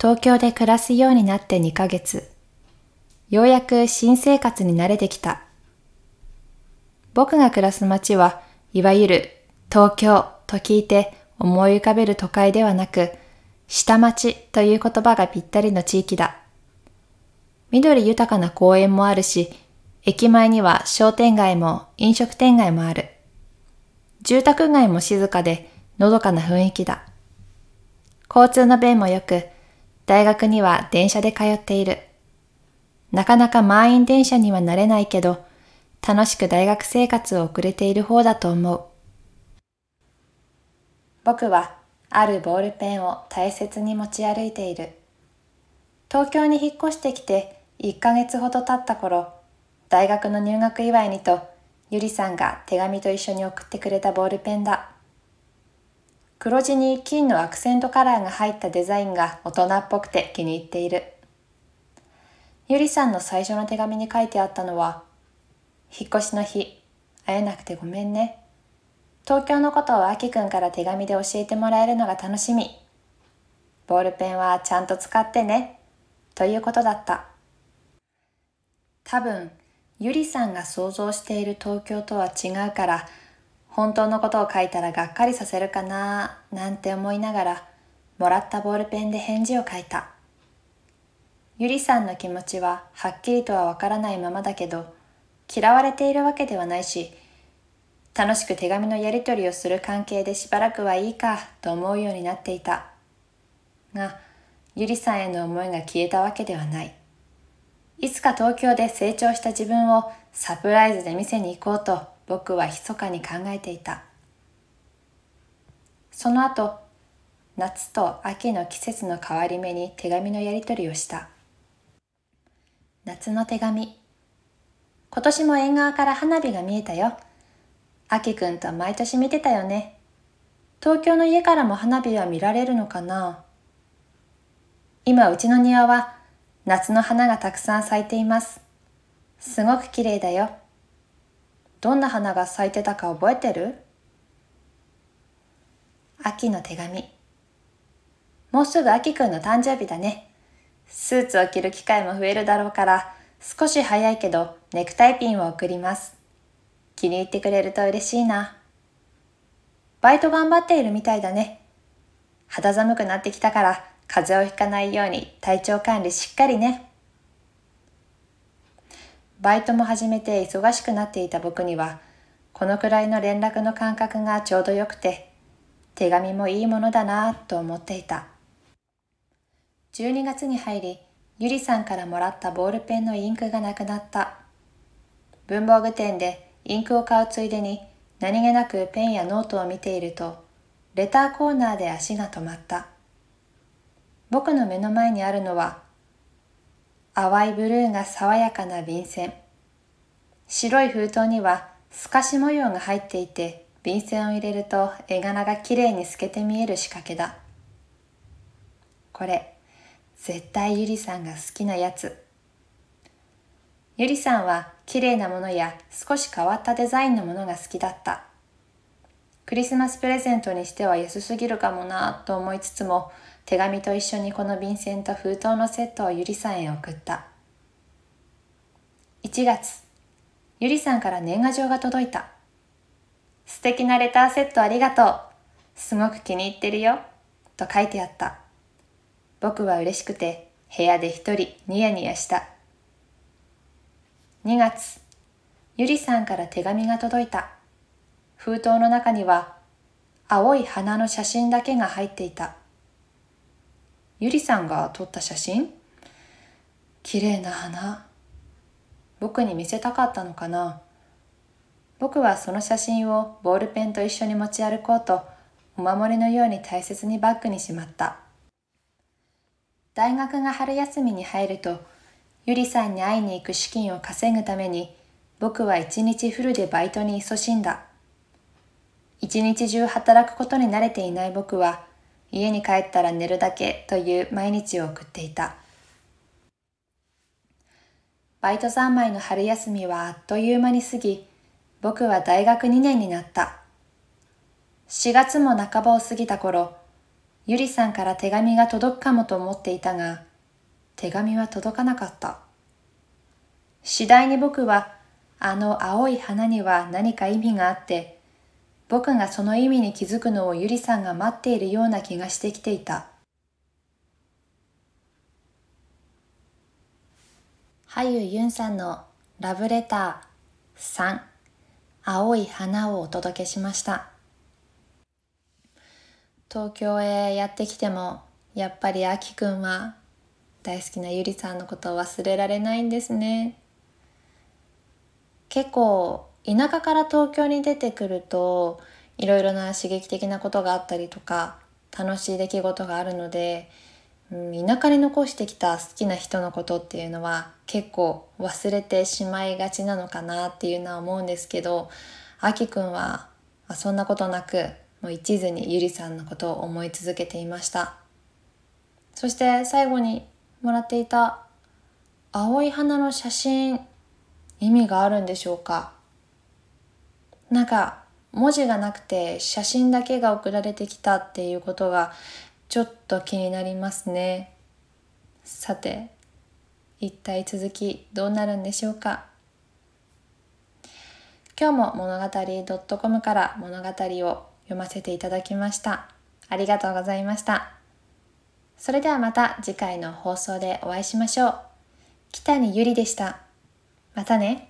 東京で暮らすようになって2ヶ月。ようやく新生活に慣れてきた。僕が暮らす街は、いわゆる東京と聞いて思い浮かべる都会ではなく、下町という言葉がぴったりの地域だ。緑豊かな公園もあるし、駅前には商店街も飲食店街もある。住宅街も静かでのどかな雰囲気だ。交通の便も良く、大学には電車で通っている。なかなか満員電車にはなれないけど、楽しく大学生活を送れている方だと思う。僕はあるボールペンを大切に持ち歩いている。東京に引っ越してきて1ヶ月ほど経った頃、大学の入学祝いにとゆりさんが手紙と一緒に送ってくれたボールペンだ。黒地に金のアクセントカラーが入ったデザインが大人っぽくて気に入っている。ゆりさんの最初の手紙に書いてあったのは、引っ越しの日、会えなくてごめんね。東京のことをあきくんから手紙で教えてもらえるのが楽しみ。ボールペンはちゃんと使ってね。ということだった。多分、ゆりさんが想像している東京とは違うから、本当のことを書いたらがっかりさせるかななんて思いながら、もらったボールペンで返事を書いた。ゆりさんの気持ちははっきりとはわからないままだけど、嫌われているわけではないし、楽しく手紙のやり取りをする関係でしばらくはいいかと思うようになっていた。が、ゆりさんへの思いが消えたわけではない。いつか東京で成長した自分をサプライズで見せに行こうと僕は密かに考えていた。その後、夏と秋の季節の変わり目に手紙のやり取りをした。夏の手紙。今年も縁側から花火が見えたよ。秋くんと毎年見てたよね。東京の家からも花火は見られるのかな今うちの庭は夏の花がたくさん咲いています。すごく綺麗だよ。どんな花が咲いてたか覚えてる？秋の手紙。もうすぐ秋くんの誕生日だね。スーツを着る機会も増えるだろうから、少し早いけどネクタイピンを送ります。気に入ってくれると嬉しいな。バイト頑張っているみたいだね。肌寒くなってきたから風邪をひかないように体調管理しっかりね。バイトも始めて忙しくなっていた僕には、このくらいの連絡の感覚がちょうどよくて、手紙もいいものだなと思っていた。12月に入り、ゆりさんからもらったボールペンのインクがなくなった。文房具店でインクを買うついでに何気なくペンやノートを見ていると、レターコーナーで足が止まった。僕の目の前にあるのは淡いブルーが爽やかな便箋。白い封筒には透かし模様が入っていて便箋を入れると絵柄がきれいに透けて見える仕掛けだ。これ絶対ゆりさんが好きなやつ。ゆりさんは綺麗なものや少し変わったデザインのものが好きだった。クリスマスプレゼントにしては安すぎるかもなと思いつつも手紙と一緒にこの便箋と封筒のセットをゆりさんへ送った。1月、ゆりさんから年賀状が届いた。素敵なレターセットありがとう。すごく気に入ってるよ。と書いてあった。僕は嬉しくて部屋で一人ニヤニヤした。2月、ゆりさんから手紙が届いた。封筒の中には青い花の写真だけが入っていた。ゆりさんが撮った写真？綺麗な花。僕に見せたかったのかな？僕はその写真をボールペンと一緒に持ち歩こうとお守りのように大切にバッグにしまった。大学が春休みに入るとゆりさんに会いに行く資金を稼ぐために僕は一日フルでバイトに勤しんだ。一日中働くことに慣れていない僕は家に帰ったら寝るだけという毎日を送っていた。バイト三昧の春休みはあっという間に過ぎ、僕は大学2年になった。4月も半ばを過ぎた頃、ゆりさんから手紙が届くかもと思っていたが、手紙は届かなかった。次第に僕は、あの青い花には何か意味があって、僕がその意味に気づくのをゆりさんが待っているような気がしてきていた。俳優ユンさんのラブレター3青い花をお届けしました。東京へやってきてもやっぱりあきくんは大好きなゆりさんのことを忘れられないんですね。結構田舎から東京に出てくるといろいろな刺激的なことがあったりとか楽しい出来事があるので、うん、田舎に残してきた好きな人のことっていうのは結構忘れてしまいがちなのかなっていうのは思うんですけどあきくんはそんなことなくもう一途にゆりさんのことを思い続けていました。そして最後にもらっていた青い花の写真意味があるんでしょうか？なんか文字がなくて写真だけが送られてきたっていうことがちょっと気になりますね。さて一体続きどうなるんでしょうか。今日も物語 .com から物語を読ませていただきました。ありがとうございました。それではまた次回の放送でお会いしましょう。北にゆりでした。またね。